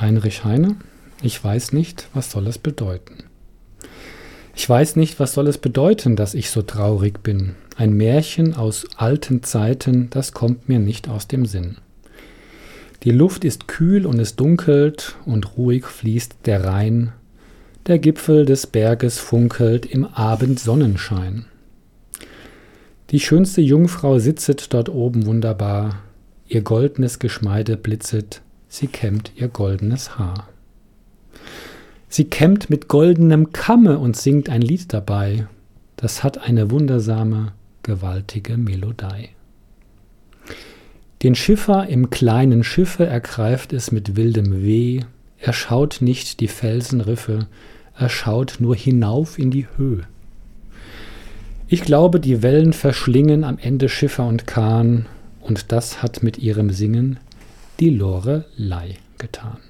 Heinrich Heine, ich weiß nicht, was soll es bedeuten. Ich weiß nicht, was soll es bedeuten, dass ich so traurig bin. Ein Märchen aus alten Zeiten, das kommt mir nicht aus dem Sinn. Die Luft ist kühl und es dunkelt und ruhig fließt der Rhein. Der Gipfel des Berges funkelt im Abendsonnenschein. Die schönste Jungfrau sitzet dort oben wunderbar, ihr goldnes Geschmeide blitzet, sie kämmt ihr goldenes Haar. Sie kämmt mit goldenem Kamme und singt ein Lied dabei, das hat eine wundersame, gewaltige Melodei. Den Schiffer im kleinen Schiffe ergreift es mit wildem Weh, er schaut nicht die Felsenriffe, er schaut nur hinauf in die Höhe. Ich glaube, die Wellen verschlingen am Ende Schiffer und Kahn, und das hat mit ihrem Singen die Lorelei getan.